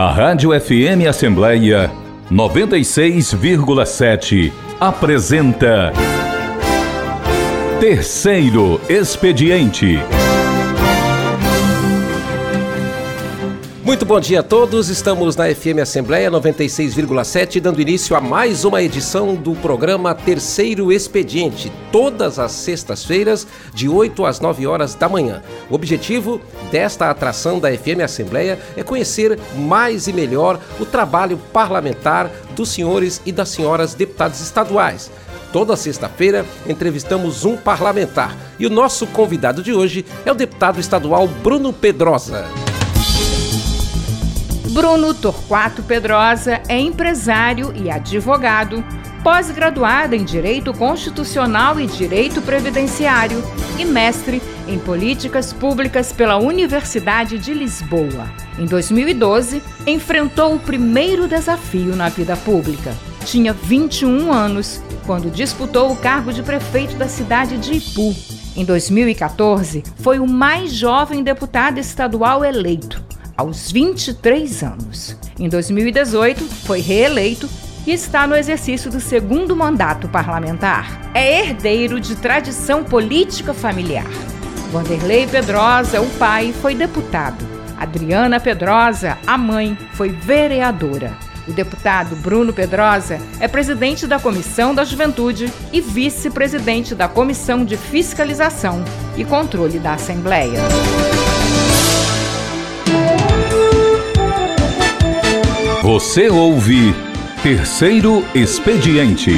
A Rádio FM Assembleia 96,7 apresenta Terceiro Expediente. Muito bom dia a todos. Estamos na FM Assembleia 96,7, dando início a mais uma edição do programa Terceiro Expediente, todas as sextas-feiras, de 8 às 9 horas da manhã. O objetivo desta atração da FM Assembleia é conhecer mais e melhor o trabalho parlamentar dos senhores e das senhoras deputados estaduais. Toda sexta-feira entrevistamos um parlamentar e o nosso convidado de hoje é o deputado estadual Bruno Pedrosa. Bruno Torquato Pedrosa é empresário e advogado, pós-graduado em Direito Constitucional e Direito Previdenciário e mestre em Políticas Públicas pela Universidade de Lisboa. Em 2012, enfrentou o primeiro desafio na vida pública. Tinha 21 anos quando disputou o cargo de prefeito da cidade de Ipu. Em 2014, foi o mais jovem deputado estadual eleito aos 23 anos. Em 2018, foi reeleito e está no exercício do segundo mandato parlamentar. É herdeiro de tradição política familiar. Vanderlei Pedrosa, o pai, foi deputado. Adriana Pedrosa, a mãe, foi vereadora. O deputado Bruno Pedrosa é presidente da Comissão da Juventude e vice-presidente da Comissão de Fiscalização e Controle da Assembleia. Você ouve Terceiro Expediente.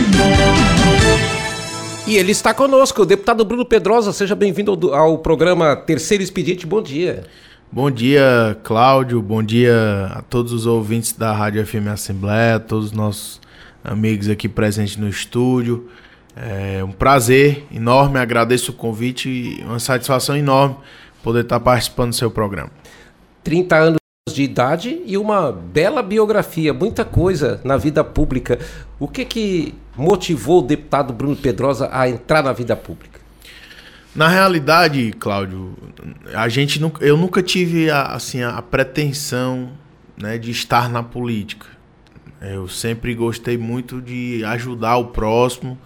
E ele está conosco, o deputado Bruno Pedrosa. Seja bem-vindo ao, ao, programa Terceiro Expediente. Bom dia. Bom dia, Cláudio. Bom dia a todos os ouvintes da Rádio FM Assembleia, todos os nossos amigos aqui presentes no estúdio. É um prazer enorme, agradeço o convite e uma satisfação enorme poder estar participando do seu programa. 30 anos de idade e uma bela biografia, muita coisa na vida pública. O que que motivou o deputado Bruno Pedrosa a entrar na vida pública? Na realidade, Cláudio, a gente nunca, eu nunca tive a, assim a pretensão né, de estar na política. Eu sempre gostei muito de ajudar o próximo,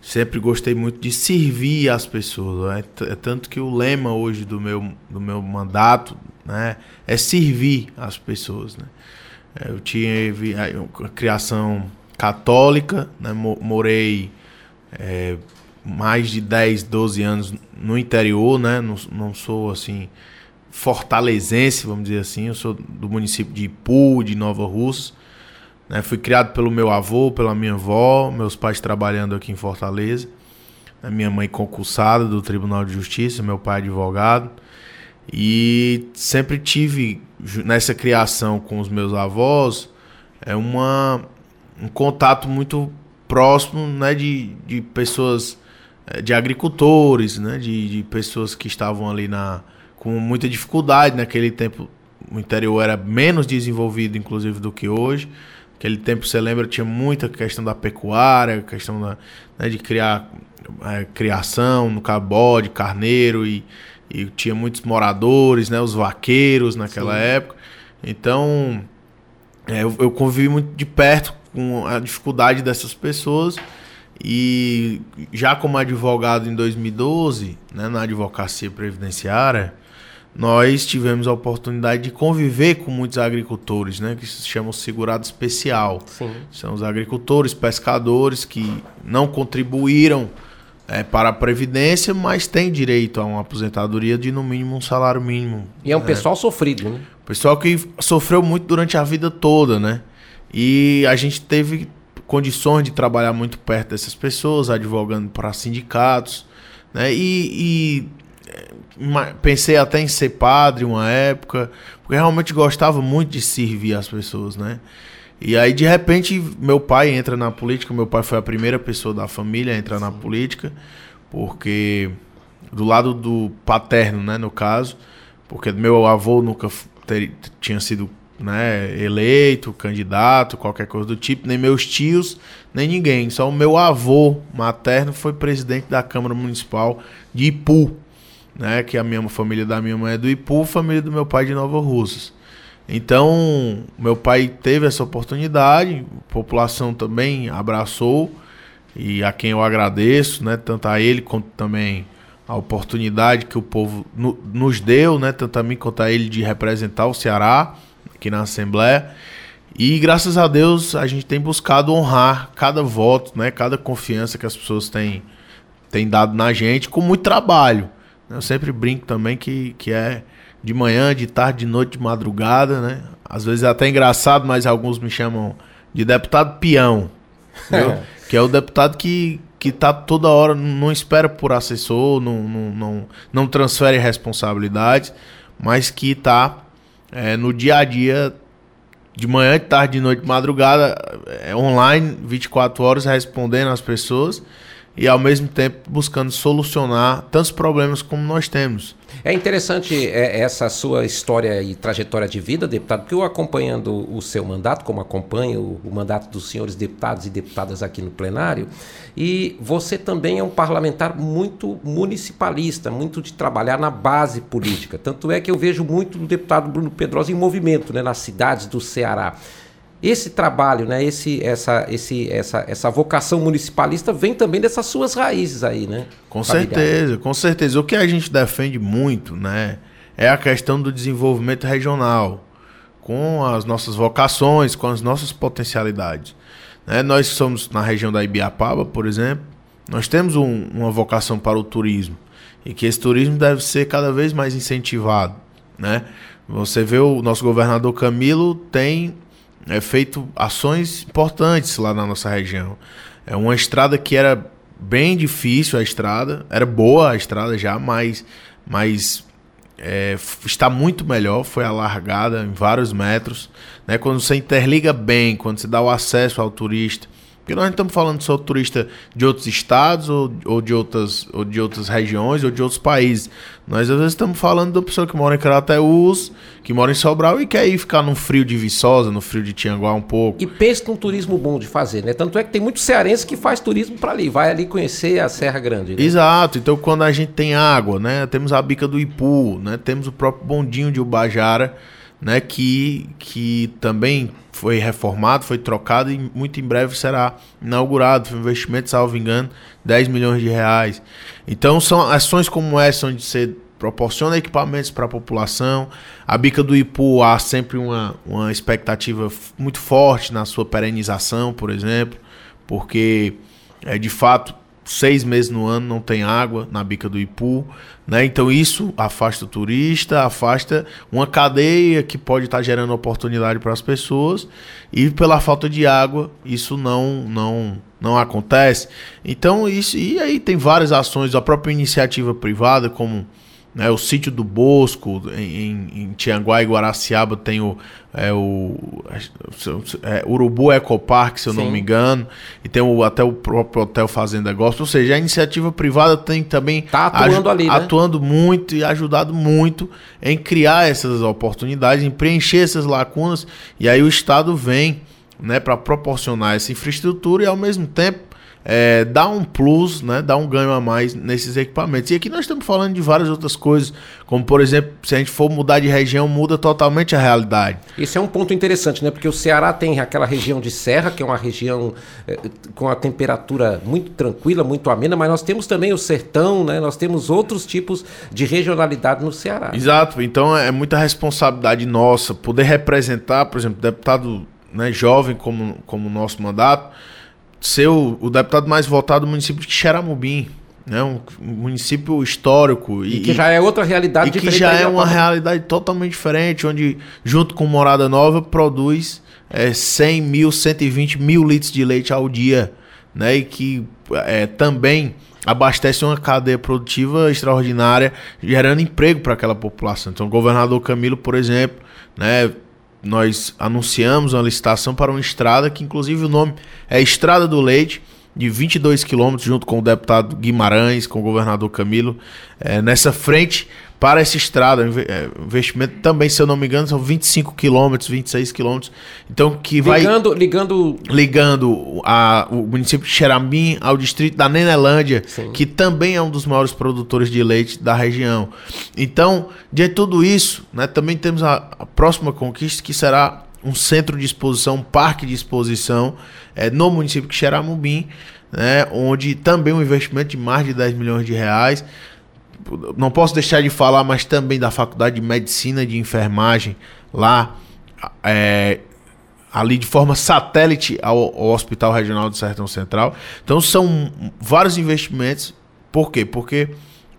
sempre gostei muito de servir as pessoas. É, é tanto que o lema hoje do meu, do meu mandato né? É servir as pessoas, né? É, eu tive uma criação católica, né? Morei é, mais de 10, 12 anos no interior, né? Não, não sou, assim, fortalezense, vamos dizer assim. Eu sou do município de Ipu, de Nova Russa. Né? Fui criado pelo meu avô, pela minha avó, meus pais trabalhando aqui em Fortaleza. A minha mãe concursada do Tribunal de Justiça, meu pai advogado. E sempre tive nessa criação com os meus avós é uma, um contato muito próximo né, de, de pessoas, é, de agricultores, né, de, de pessoas que estavam ali na, com muita dificuldade. Naquele tempo o interior era menos desenvolvido, inclusive, do que hoje. Naquele tempo, você lembra, tinha muita questão da pecuária, questão da, né, de criar é, criação no cabode, carneiro e e tinha muitos moradores, né, os vaqueiros naquela Sim. época. Então, é, eu, eu convivi muito de perto com a dificuldade dessas pessoas e já como advogado em 2012, né, na advocacia previdenciária, nós tivemos a oportunidade de conviver com muitos agricultores, né, que se chamam segurado especial. Sim. São os agricultores, pescadores que não contribuíram é, para a Previdência, mas tem direito a uma aposentadoria de no mínimo um salário mínimo. E é um né? pessoal sofrido, né? Pessoal que sofreu muito durante a vida toda, né? E a gente teve condições de trabalhar muito perto dessas pessoas, advogando para sindicatos, né? E, e é, pensei até em ser padre uma época, porque realmente gostava muito de servir as pessoas, né? E aí, de repente, meu pai entra na política. Meu pai foi a primeira pessoa da família a entrar Sim. na política, porque do lado do paterno, né, no caso, porque meu avô nunca ter, tinha sido né, eleito, candidato, qualquer coisa do tipo, nem meus tios, nem ninguém. Só o meu avô materno foi presidente da Câmara Municipal de Ipu, né, que a minha família da minha mãe é do Ipu, família do meu pai de Nova Russas. Então, meu pai teve essa oportunidade, a população também abraçou, e a quem eu agradeço, né, tanto a ele quanto também a oportunidade que o povo no, nos deu, né, tanto a mim quanto a ele, de representar o Ceará aqui na Assembleia. E graças a Deus a gente tem buscado honrar cada voto, né, cada confiança que as pessoas têm, têm dado na gente com muito trabalho. Eu sempre brinco também que, que é de manhã, de tarde, de noite, de madrugada, né? Às vezes é até engraçado, mas alguns me chamam de deputado peão. que é o deputado que, que tá toda hora, não espera por assessor, não, não, não, não transfere responsabilidades, mas que tá é, no dia a dia, de manhã, de tarde, de noite, de madrugada, é, online, 24 horas, respondendo às pessoas e ao mesmo tempo buscando solucionar tantos problemas como nós temos. É interessante é, essa sua história e trajetória de vida, deputado, porque eu acompanhando o seu mandato, como acompanho o, o mandato dos senhores deputados e deputadas aqui no plenário, e você também é um parlamentar muito municipalista, muito de trabalhar na base política. Tanto é que eu vejo muito do deputado Bruno Pedrosa em movimento né, nas cidades do Ceará. Esse trabalho, né, esse, essa, esse, essa, essa vocação municipalista vem também dessas suas raízes aí, né? Com certeza, com certeza. O que a gente defende muito, né, é a questão do desenvolvimento regional, com as nossas vocações, com as nossas potencialidades. Né? Nós somos na região da Ibiapaba, por exemplo, nós temos um, uma vocação para o turismo e que esse turismo deve ser cada vez mais incentivado, né? Você vê o nosso governador Camilo tem é, feito ações importantes lá na nossa região. É uma estrada que era bem difícil a estrada, era boa a estrada já, mas, mas é, está muito melhor, foi alargada em vários metros. Né? Quando você interliga bem, quando você dá o acesso ao turista, porque nós não estamos falando só de turista de outros estados ou, ou, de outras, ou de outras regiões ou de outros países. Nós às vezes estamos falando da pessoa que mora em Crateús, que mora em Sobral e quer ir ficar no frio de Viçosa, no frio de Tianguá um pouco. E pensa num turismo bom de fazer, né? Tanto é que tem muitos cearenses que faz turismo para ali, vai ali conhecer a Serra Grande. Né? Exato. Então quando a gente tem água, né? Temos a bica do Ipu, né? Temos o próprio bondinho de Ubajara né, que, que também foi reformado, foi trocado e muito em breve será inaugurado. Foi um investimento, salvo engano, 10 milhões de reais. Então são ações como essa onde você proporciona equipamentos para a população. A bica do Ipu há sempre uma, uma expectativa muito forte na sua perenização, por exemplo, porque é, de fato seis meses no ano não tem água na bica do Ipu, né? Então isso afasta o turista, afasta uma cadeia que pode estar tá gerando oportunidade para as pessoas e pela falta de água isso não não não acontece. Então isso e aí tem várias ações, a própria iniciativa privada como né, o sítio do Bosco, em, em Tianguá e Guaraciaba tem o, é, o é, Urubu Ecopark, se eu Sim. não me engano, e tem o, até o próprio Hotel Fazenda Gospel. Ou seja, a iniciativa privada tem também tá atuando, ali, né? atuando muito e ajudado muito em criar essas oportunidades, em preencher essas lacunas, e aí o Estado vem né, para proporcionar essa infraestrutura e ao mesmo tempo é, dá um plus, né, dá um ganho a mais nesses equipamentos. E aqui nós estamos falando de várias outras coisas, como por exemplo, se a gente for mudar de região, muda totalmente a realidade. Isso é um ponto interessante, né? Porque o Ceará tem aquela região de serra, que é uma região é, com a temperatura muito tranquila, muito amena, mas nós temos também o sertão, né? Nós temos outros tipos de regionalidade no Ceará. Exato, então é muita responsabilidade nossa poder representar, por exemplo, deputado né, jovem como, como o nosso mandato ser o, o deputado mais votado do município de Xeramubim. Né, um, um município histórico. E, e, que já é outra realidade E que já é uma realidade totalmente diferente, onde, junto com Morada Nova, produz é, 100 mil, 120 mil litros de leite ao dia. Né, e que é, também abastece uma cadeia produtiva extraordinária, gerando emprego para aquela população. Então, o governador Camilo, por exemplo, né, nós anunciamos uma licitação para uma estrada que, inclusive, o nome é Estrada do Leite, de 22 quilômetros, junto com o deputado Guimarães, com o governador Camilo, é, nessa frente para essa estrada, é, investimento também, se eu não me engano, são 25 quilômetros, 26 quilômetros. Então, que vai. Ligando. Ligando, ligando a, o município de Xerambim ao distrito da Nenelândia, Sim. que também é um dos maiores produtores de leite da região. Então, de tudo isso, né, também temos a, a próxima conquista, que será um centro de exposição, um parque de exposição é, no município de Xeramubim, né, onde também um investimento de mais de 10 milhões de reais não posso deixar de falar, mas também da Faculdade de Medicina e de Enfermagem, lá, é, ali de forma satélite ao, ao, Hospital Regional do Sertão Central. Então são vários investimentos. Por quê? Porque,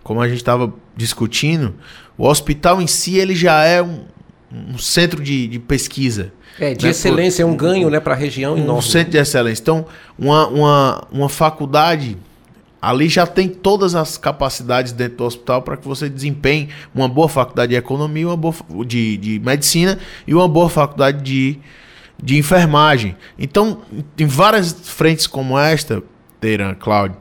como a gente estava discutindo, o hospital em si ele já é um, um centro de, de pesquisa. É, de né? excelência, é um ganho né, para a região um enorme. Um centro de excelência. Então, uma, uma, uma faculdade Ali já tem todas as capacidades dentro do hospital para que você desempenhe uma boa faculdade de economia, uma boa de, de medicina e uma boa faculdade de, de enfermagem. Então, em várias frentes como esta, Teiran, Cláudio,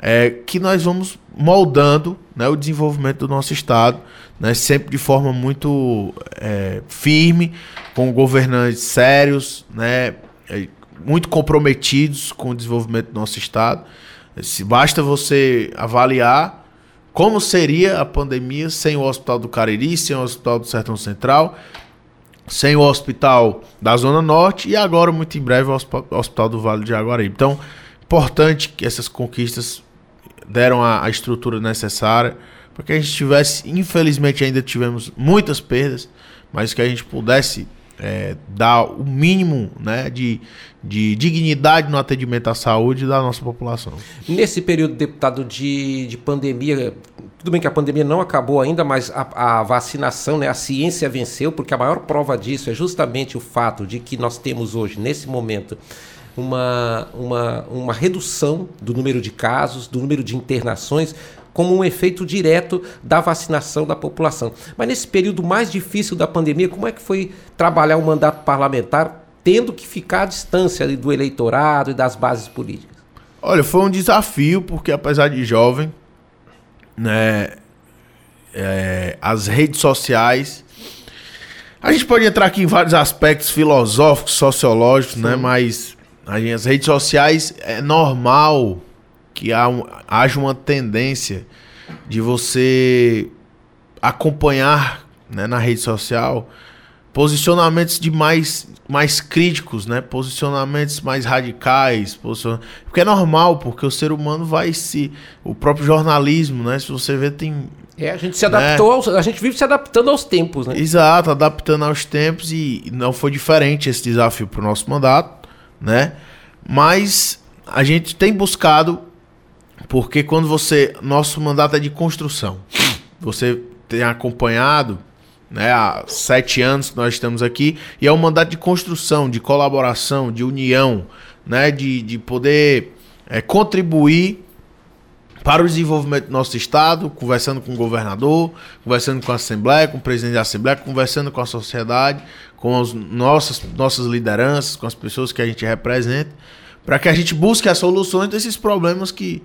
é que nós vamos moldando né, o desenvolvimento do nosso Estado, né, sempre de forma muito é, firme, com governantes sérios, né, é, muito comprometidos com o desenvolvimento do nosso Estado. Se basta você avaliar como seria a pandemia sem o Hospital do Cariri, sem o Hospital do Sertão Central, sem o Hospital da Zona Norte e agora, muito em breve, o Hospital do Vale de Jaguaribe. Então, importante que essas conquistas deram a, a estrutura necessária para que a gente tivesse, infelizmente ainda tivemos muitas perdas, mas que a gente pudesse é, dar o mínimo né, de, de dignidade no atendimento à saúde da nossa população. Nesse período, deputado, de, de pandemia, tudo bem que a pandemia não acabou ainda, mas a, a, vacinação, né, a ciência venceu, porque a maior prova disso é justamente o fato de que nós temos hoje, nesse momento, uma, uma, uma redução do número de casos, do número de internações, como um efeito direto da vacinação da população. Mas nesse período mais difícil da pandemia, como é que foi trabalhar o mandato parlamentar tendo que ficar à distância do eleitorado e das bases políticas? Olha, foi um desafio, porque apesar de jovem, né, é, as redes sociais. A gente pode entrar aqui em vários aspectos filosóficos, sociológicos, né, Sim. né? Mas as redes sociais é normal que há haja uma tendência de você acompanhar né, na rede social posicionamentos de mais, mais críticos, né? Posicionamentos mais radicais, posicion... porque é normal, porque o ser humano vai se o próprio jornalismo, né? Se você vê tem é, a gente se adaptou, né? aos, a gente vive se adaptando aos tempos, né? Exato, adaptando aos tempos e não foi diferente esse desafio para o nosso mandato, né? Mas a gente tem buscado porque quando você. Nosso mandato é de construção. Você tem acompanhado né, há sete anos que nós estamos aqui, e é um mandato de construção, de colaboração, de união, né, de, de poder é, contribuir para o desenvolvimento do nosso Estado, conversando com o governador, conversando com a Assembleia, com o presidente da Assembleia, conversando com a sociedade, com as nossas, nossas lideranças, com as pessoas que a gente representa, para que a gente busque as soluções desses problemas que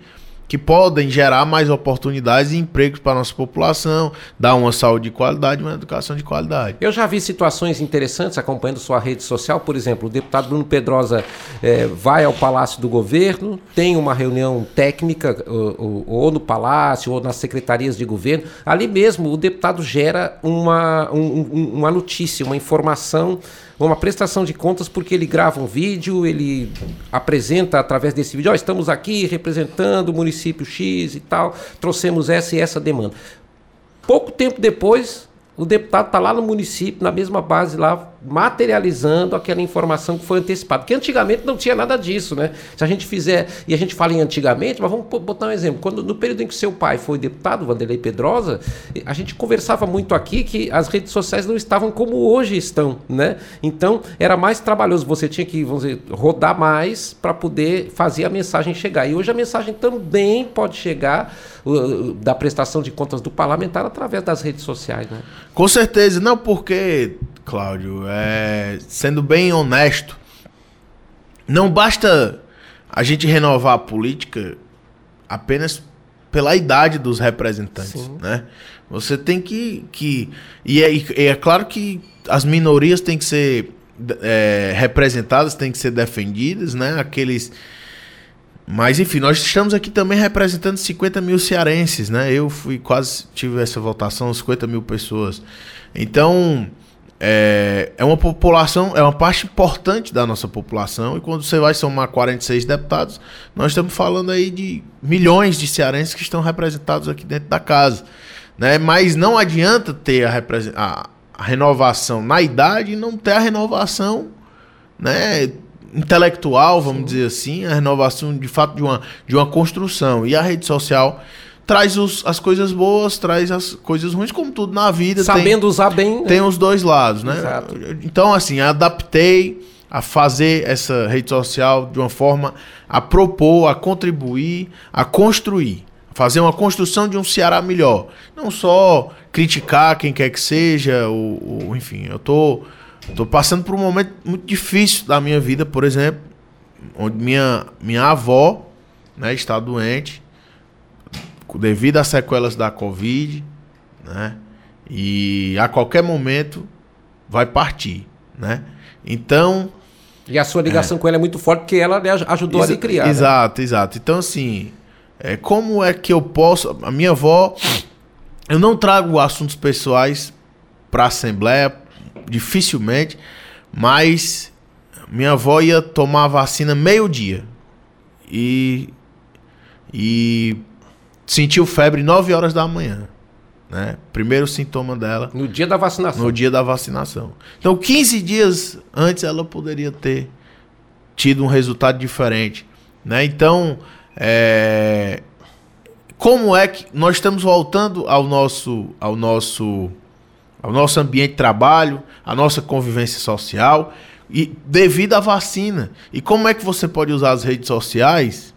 que podem gerar mais oportunidades e empregos para a nossa população, dar uma saúde de qualidade uma educação de qualidade. Eu já vi situações interessantes acompanhando sua rede social, por exemplo, o deputado Bruno Pedrosa é, vai ao Palácio do Governo, tem uma reunião técnica ou, ou, ou, no Palácio ou nas secretarias de governo, ali mesmo o deputado gera uma, um, uma notícia, uma informação uma prestação de contas porque ele grava um vídeo, ele apresenta através desse vídeo, oh, estamos aqui representando o município X e tal, trouxemos essa e essa demanda. Pouco tempo depois, o deputado está lá no município, na mesma base lá, materializando aquela informação que foi antecipada. Porque antigamente não tinha nada disso, né? Se a gente fizer, e a gente fala em antigamente, mas vamos botar um exemplo. Quando, no período em que seu pai foi deputado, Vanderlei Pedrosa, a gente conversava muito aqui que as redes sociais não estavam como hoje estão, né? Então, era mais trabalhoso. Você tinha que, vamos dizer, rodar mais para poder fazer a mensagem chegar. E hoje a mensagem também pode chegar uh, da prestação de contas do parlamentar através das redes sociais, né? Com certeza. Não, porque Cláudio, é, sendo bem honesto, não basta a gente renovar a política apenas pela idade dos representantes, Sim. né? Você tem que. que e, é, e é claro que as minorias têm que ser é, representadas, têm que ser defendidas, né? Aqueles. Mas enfim, nós estamos aqui também representando 50 mil cearenses, né? Eu fui quase tive essa votação, 50 mil pessoas. Então, é, é uma população, é uma parte importante da nossa população. E quando você vai somar 46 deputados, nós estamos falando aí de milhões de cearenses que estão representados aqui dentro da casa. Né? Mas não adianta ter a, a, a renovação na idade e não ter a renovação né, intelectual, vamos Sim. dizer assim, a renovação de fato de uma, de uma construção. E a rede social traz os, as coisas boas, traz as coisas ruins, como tudo na vida. Sabendo tem, usar bem. Né? Tem os dois lados, né? Exato. Então, assim, adaptei a fazer essa rede social de uma forma a propor, a contribuir, a construir. Fazer uma construção de um Ceará melhor. Não só criticar quem quer que seja, ou, ou enfim, eu tô, tô passando por um momento muito difícil da minha vida, por exemplo, onde minha, minha avó né, está doente, devido às sequelas da Covid, né? E a qualquer momento vai partir, né? Então. E a sua ligação é, com ela é muito forte porque ela ajudou a lhe criar. Né? Exato, né? exato. Então, assim, é, como é que eu posso. A minha avó. Eu não trago assuntos pessoais para a Assembleia, dificilmente, mas minha avó ia tomar a vacina meio-dia. E. E sentiu febre 9 horas da manhã. Né? Primeiro sintoma dela. No dia da vacinação. No dia da vacinação. Então, 15 dias antes ela poderia ter tido um resultado diferente. Né? Então, é... como é que nós estamos voltando ao nosso, ao nosso, ao nosso ambiente de trabalho, à nossa convivência social, e devido à vacina. E como é que você pode usar as redes sociais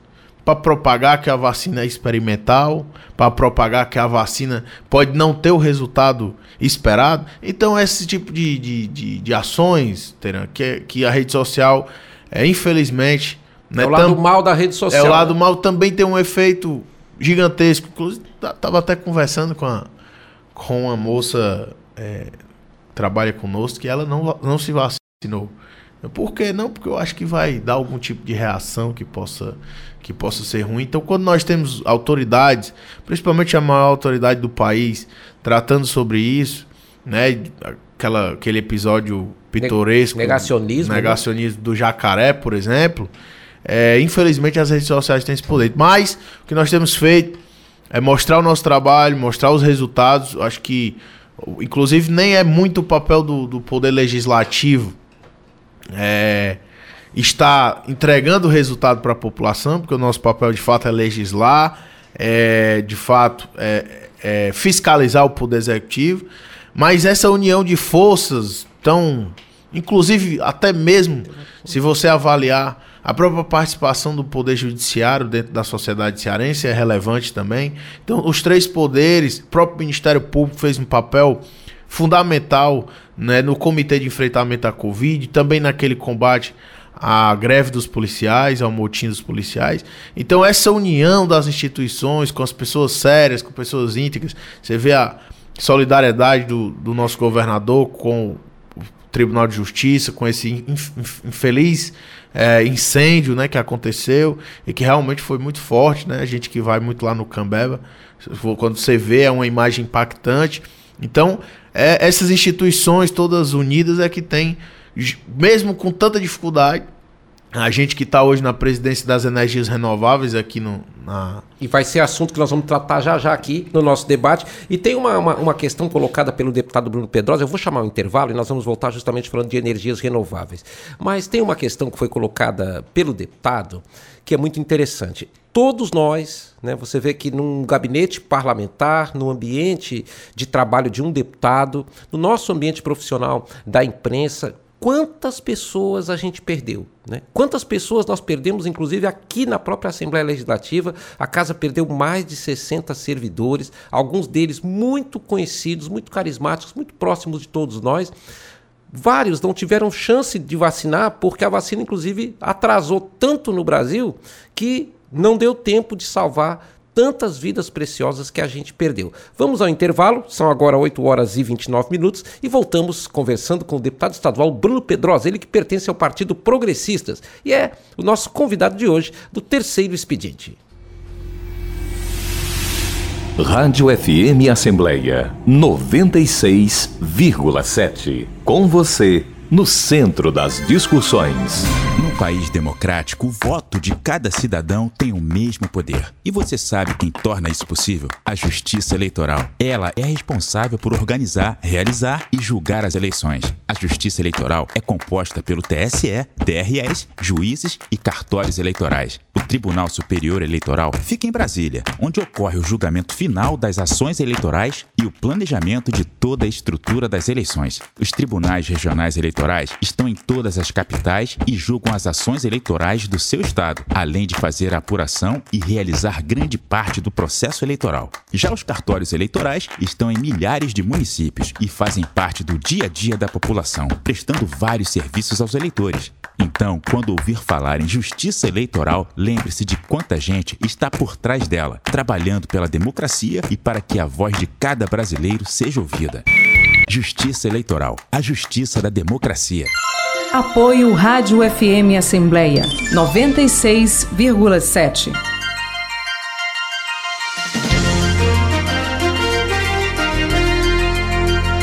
para propagar que a vacina é experimental, para propagar que a vacina pode não ter o resultado esperado. Então, esse tipo de, de, de, de ações Teran, que, que a rede social, é, infelizmente. Né, é o lado mal da rede social. É o lado né? mal também tem um efeito gigantesco. Inclusive, estava até conversando com a, com uma moça é, que trabalha conosco que ela não, não se vacinou. Por que não? Porque eu acho que vai dar algum tipo de reação que possa que possa ser ruim. Então, quando nós temos autoridades, principalmente a maior autoridade do país, tratando sobre isso, né, aquela, aquele episódio pitoresco, negacionismo, né? negacionismo né? do jacaré, por exemplo, é, infelizmente as redes sociais têm esse poder. Mas o que nós temos feito é mostrar o nosso trabalho, mostrar os resultados. Acho que, inclusive, nem é muito o papel do, do poder legislativo. É, está entregando resultado para a população, porque o nosso papel de fato é legislar, é, de fato é, é fiscalizar o poder executivo, mas essa união de forças tão, inclusive até mesmo se você avaliar a própria participação do poder judiciário dentro da sociedade cearense é relevante também. Então, os três poderes, o próprio Ministério Público fez um papel fundamental né, no comitê de enfrentamento à Covid, também naquele combate a greve dos policiais, ao motim dos policiais. Então, essa união das instituições com as pessoas sérias, com pessoas íntegras, você vê a solidariedade do, do nosso governador com o Tribunal de Justiça, com esse infeliz é, incêndio né, que aconteceu e que realmente foi muito forte. Né? A gente que vai muito lá no Cambeba, quando você vê, é uma imagem impactante. Então, é, essas instituições todas unidas é que tem mesmo com tanta dificuldade, a gente que está hoje na presidência das energias renováveis aqui no. Na... E vai ser assunto que nós vamos tratar já já aqui no nosso debate. E tem uma, uma, uma questão colocada pelo deputado Bruno Pedrosa. Eu vou chamar um intervalo e nós vamos voltar justamente falando de energias renováveis. Mas tem uma questão que foi colocada pelo deputado que é muito interessante. Todos nós, né, você vê que num gabinete parlamentar, no ambiente de trabalho de um deputado, no nosso ambiente profissional da imprensa, quantas pessoas a gente perdeu. Né? Quantas pessoas nós perdemos, inclusive aqui na própria Assembleia Legislativa. A casa perdeu mais de 60 servidores, alguns deles muito conhecidos, muito carismáticos, muito próximos de todos nós. Vários não tiveram chance de vacinar porque a vacina, inclusive, atrasou tanto no Brasil que não deu tempo de salvar tantas vidas preciosas que a gente perdeu. Vamos ao intervalo, são agora 8 horas e 29 minutos e voltamos conversando com o deputado estadual Bruno Pedrosa, ele que pertence ao Partido Progressistas e é o nosso convidado de hoje do terceiro expediente. Rádio FM Assembleia 96,7. Com você no centro das discussões. Num país democrático, o voto de cada cidadão tem o mesmo poder. E você sabe quem torna isso possível? A Justiça Eleitoral. Ela é responsável por organizar, realizar e julgar as eleições. A Justiça Eleitoral é composta pelo TSE, TREs, juízes e cartórios eleitorais. O Tribunal Superior Eleitoral fica em Brasília, onde ocorre o julgamento final das ações eleitorais e o planejamento de toda a estrutura das eleições. Os tribunais regionais eleitorais eleitorais estão em todas as capitais e julgam as ações eleitorais do seu estado, além de fazer a apuração e realizar grande parte do processo eleitoral. Já os cartórios eleitorais estão em milhares de municípios e fazem parte do dia a dia da população, prestando vários serviços aos eleitores. Então, quando ouvir falar em justiça eleitoral, lembre-se de quanta gente está por trás dela, trabalhando pela democracia e para que a voz de cada brasileiro seja ouvida. Justiça Eleitoral, a justiça da democracia. Apoio Rádio FM Assembleia 96,7.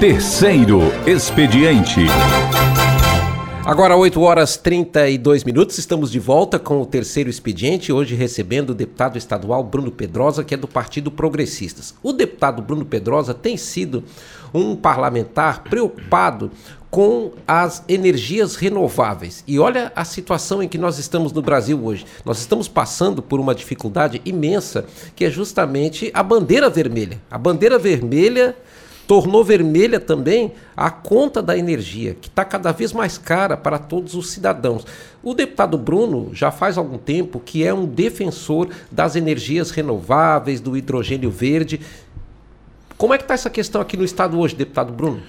Terceiro Expediente. Agora 8 horas 32 minutos, estamos de volta com o terceiro expediente, hoje recebendo o deputado estadual Bruno Pedrosa, que é do Partido Progressistas. O deputado Bruno Pedrosa tem sido um parlamentar preocupado com as energias renováveis. E olha a situação em que nós estamos no Brasil hoje. Nós estamos passando por uma dificuldade imensa, que é justamente a bandeira vermelha. A bandeira vermelha tornou vermelha também a conta da energia, que está cada vez mais cara para todos os cidadãos. O deputado Bruno já faz algum tempo que é um defensor das energias renováveis, do hidrogênio verde. Como é que está essa questão aqui no estado hoje, deputado Bruno?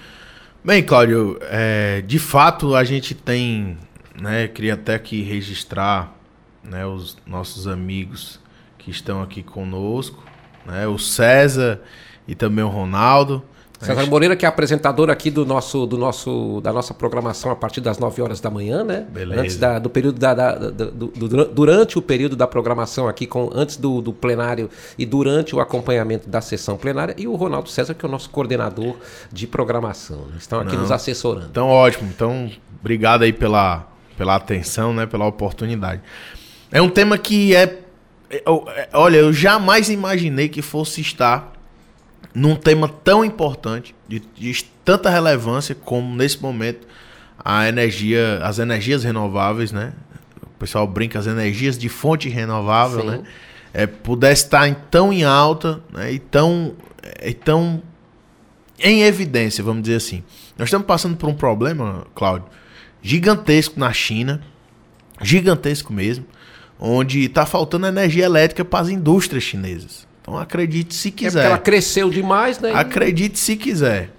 Bem, Cláudio, é, de fato a gente tem, né, queria até aqui registrar né, os nossos amigos que estão aqui conosco, né, o César e também o Ronaldo. César Moreira, que é apresentador aqui do nosso, do nosso, da nossa programação a partir das 9 horas da manhã, né? Beleza. Antes da, do período da, da do, do, durante o período da programação aqui, com, antes do, do plenário e durante o acompanhamento da sessão plenária. E o Ronaldo César, que é o nosso coordenador de programação. Né? Estão aqui Não. nos assessorando. Então, ótimo. Então, obrigado aí pela, pela atenção, né? Pela oportunidade. É um tema que é, é, é olha, eu jamais imaginei que fosse estar num tema tão importante, de, de, tanta relevância como nesse momento a energia, as energias renováveis, né? O pessoal brinca as energias de fonte renovável, Sim. né? É, pudesse estar em, tão em alta né? e tão, é, tão em evidência, vamos dizer assim. Nós estamos passando por um problema, Cláudio, gigantesco na China, gigantesco mesmo, onde está faltando energia elétrica para as indústrias chinesas. Então acredite se quiser. É porque ela cresceu demais, né? Acredite se quiser.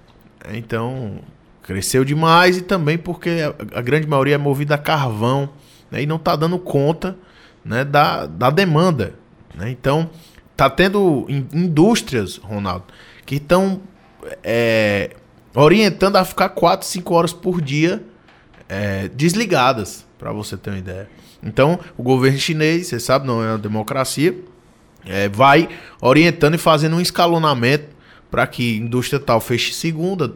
Então, Cresceu demais e também porque a, grande maioria é movida a carvão né, e não está dando conta né, da, da demanda. Né? Então, tá tendo in, indústrias, Ronaldo, que estão é, orientando a ficar 4, 5 horas por dia é, desligadas, para você ter uma ideia. Então, o governo chinês, você sabe, não é uma democracia, é, vai orientando e fazendo um escalonamento para que indústria tal feche segunda,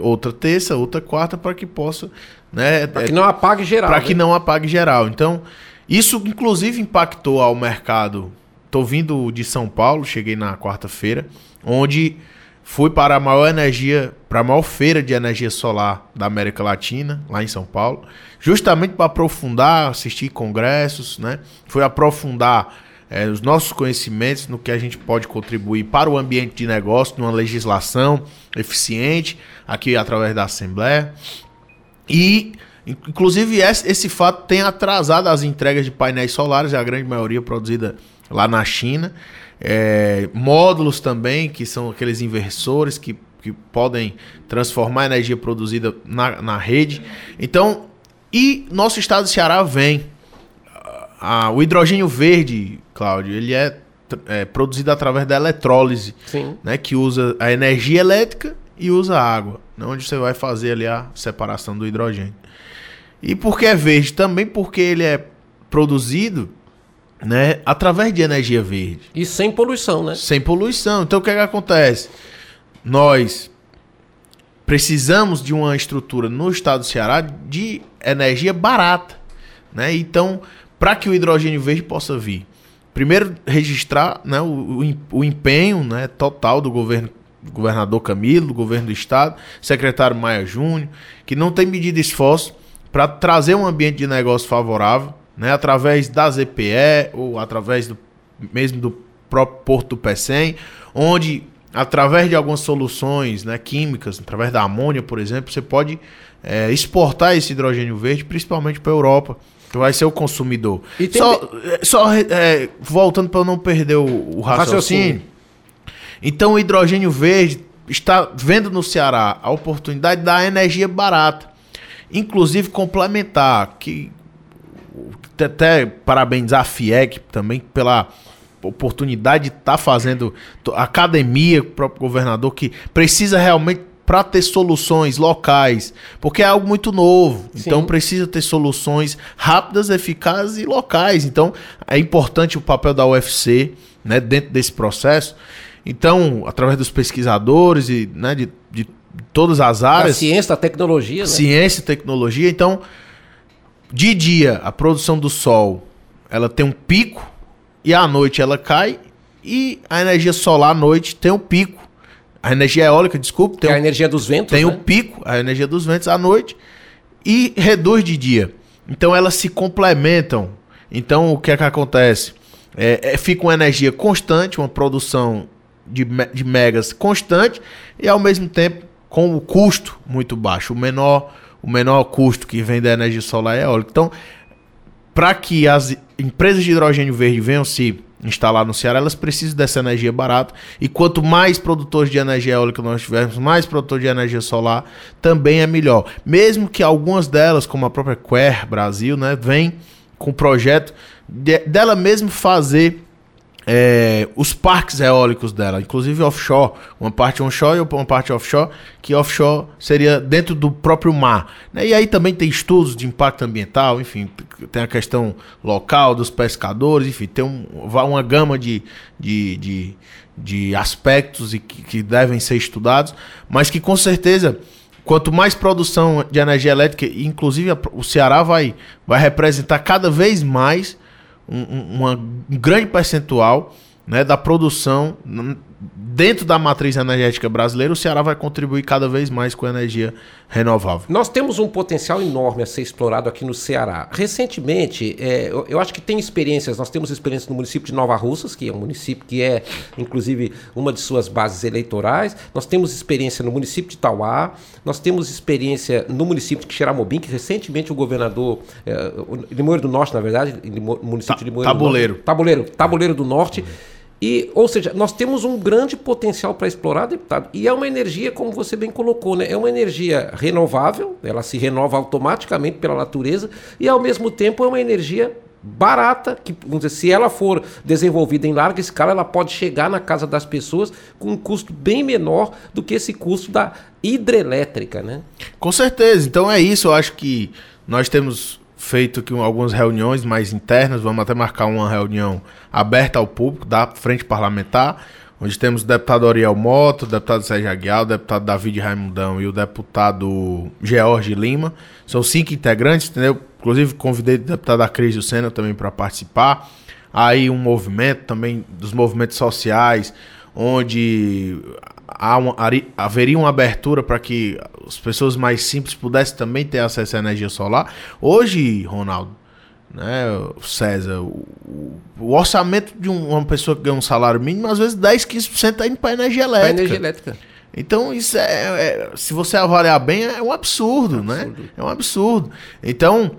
outra terça, outra quarta, para que possa. Né, para que não apague geral. Para né? que não apague geral. Então, isso inclusive impactou ao mercado. Estou vindo de São Paulo, cheguei na quarta-feira, onde fui para a maior energia, para a maior feira de energia solar da América Latina, lá em São Paulo, justamente para aprofundar, assistir congressos, né? Foi aprofundar é, os nossos conhecimentos no que a gente pode contribuir para o ambiente de negócio, numa legislação eficiente, aqui através da Assembleia. E, inclusive, esse, fato tem atrasado as entregas de painéis solares, a grande maioria produzida lá na China. É, módulos também, que são aqueles inversores que, que podem transformar a energia produzida na, na rede. Então, e nosso estado do Ceará vem a, o hidrogênio verde, Cláudio, ele é, é, produzido através da eletrólise, Sim. Né, que usa a energia elétrica e usa água, né, onde você vai fazer ali a separação do hidrogênio. E por que é verde? Também porque ele é produzido né, através de energia verde. E sem poluição, né? Sem poluição. Então o que, é que acontece? Nós precisamos de uma estrutura no estado do Ceará de energia barata. Né? Então, para que o hidrogênio verde possa vir. Primeiro, registrar né, o, o, empenho né, total do governo do governador Camilo, do governo do estado, secretário Maia Júnior, que não tem medido esforço para trazer um ambiente de negócio favorável, né, através da ZPE ou através do, mesmo do próprio Porto do Pecém, onde através de algumas soluções né, químicas, através da amônia, por exemplo, você pode é, exportar esse hidrogênio verde, principalmente para a Europa vai ser o consumidor. Tem... Só, é, só é, voltando para eu não perder o, o raciocínio. raciocínio. Então o hidrogênio verde está vendo no Ceará a oportunidade da energia barata. Inclusive complementar, que até parabenizar a FIEC também pela oportunidade de estar tá fazendo academia, o próprio governador, que precisa realmente para ter soluções locais, porque é algo muito novo. Sim. Então precisa ter soluções rápidas, eficazes e locais. Então é importante o papel da UFC né, dentro desse processo. Então, através dos pesquisadores e né, de, de todas as áreas. A ciência, a tecnologia. Né? Ciência e tecnologia. Então, de dia, a produção do sol ela tem um pico e à noite ela cai. E a energia solar à noite tem um pico a energia eólica, desculpe. Tem, a energia dos ventos. Tem né? o pico, a energia dos ventos à noite. E reduz de dia. Então elas se complementam. Então o que é que acontece? É, é, fica uma energia constante, uma produção de, de megas constante e ao mesmo tempo com o custo muito baixo. O menor, o menor custo que vem da energia solar e eólica. Então, para que as empresas de hidrogênio verde venham se instalar no Ceará, elas precisam dessa energia barata. E quanto mais produtores de energia eólica nós tivermos, mais produtores de energia solar, também é melhor. Mesmo que algumas delas, como a própria Quer Brasil, né, vem com o projeto de, dela mesmo fazer é, os parques eólicos dela, inclusive offshore, uma parte onshore e uma parte offshore, que offshore seria dentro do próprio mar. Né? E aí também tem estudos de impacto ambiental, enfim, tem a questão local dos pescadores, enfim, tem um, uma gama de, de, de, de aspectos e que, que devem ser estudados, mas que com certeza quanto mais produção de energia elétrica, inclusive o Ceará vai, vai representar cada vez mais um, uma, um grande percentual né, da produção dentro da matriz energética brasileira, o Ceará vai contribuir cada vez mais com a energia renovável. Nós temos um potencial enorme a ser explorado aqui no Ceará. Recentemente, é, eu, eu, acho que tem experiências, nós temos experiências no município de Nova Russas, que é um município que é, inclusive, uma de suas bases eleitorais. Nós temos experiência no município de Tauá, nós temos experiência no município de Xeramobim, que recentemente o governador, é, Limoeiro do Norte, na verdade, município Ta de Limoeiro Tabuleiro. do Norte. Tabuleiro. Tabuleiro do Norte. Uhum E, ou seja, nós temos um grande potencial para explorar, deputado. E é uma energia, como você bem colocou, né? É uma energia renovável, ela se renova automaticamente pela natureza, e ao mesmo tempo é uma energia barata, que vamos dizer, se ela for desenvolvida em larga escala, ela pode chegar na casa das pessoas com um custo bem menor do que esse custo da hidrelétrica, né? Com certeza. Então é isso, eu acho que nós temos feito aqui algumas reuniões mais internas, vamos até marcar uma reunião aberta ao público da frente parlamentar, onde temos o deputado Ariel Moto, o deputado Sérgio Aguiar, o deputado David Raimundão e o deputado George Lima. São cinco integrantes, entendeu? Inclusive convidei o deputado Acrisio Sena também para participar. Aí um movimento também dos movimentos sociais, onde há uma, haveria uma abertura para que as pessoas mais simples pudessem também ter acesso à energia solar. Hoje, Ronaldo, né, César, o, o orçamento de um, uma pessoa que ganha um salário mínimo, às vezes 10, 15% está indo para energia elétrica. Energia elétrica. Então, isso é, é, Se você avaliar bem, é um absurdo, é um né? absurdo. né? É um absurdo. Então,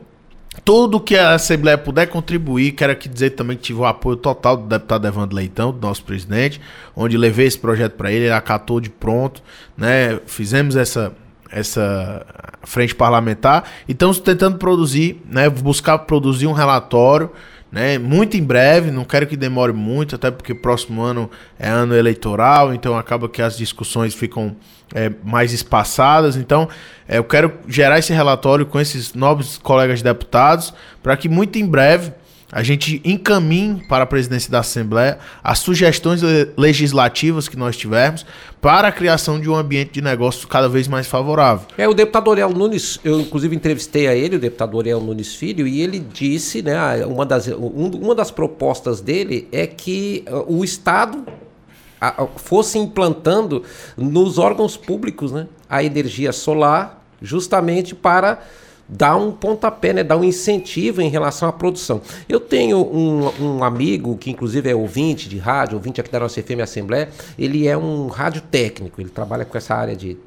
tudo que a Assembleia puder contribuir, quero aqui dizer também que tive o apoio total do deputado Evandro Leitão, do nosso presidente, onde levei esse projeto para ele, ele acatou de pronto, né? Fizemos essa essa frente parlamentar e estamos tentando produzir, né, buscar produzir um relatório né? Muito em breve, não quero que demore muito, até porque próximo ano é ano eleitoral, então acaba que as discussões ficam é, mais espaçadas. Então, é, eu quero gerar esse relatório com esses novos colegas deputados para que muito em breve a gente encaminhe para a presidência da Assembleia as sugestões legislativas que nós tivermos para a criação de um ambiente de negócio cada vez mais favorável. É, o deputado Oriel Nunes, eu inclusive entrevistei a ele, o deputado Oriel Nunes Filho, e ele disse, né, uma das, uma das propostas dele é que uh, o Estado fosse implantando nos órgãos públicos né, a energia solar justamente para dá um pontapé, né? dá um incentivo em relação à produção. Eu tenho um, um amigo que inclusive é ouvinte de rádio, ouvinte aqui da nossa FM Assembleia, ele é um rádio técnico, ele trabalha com essa área de...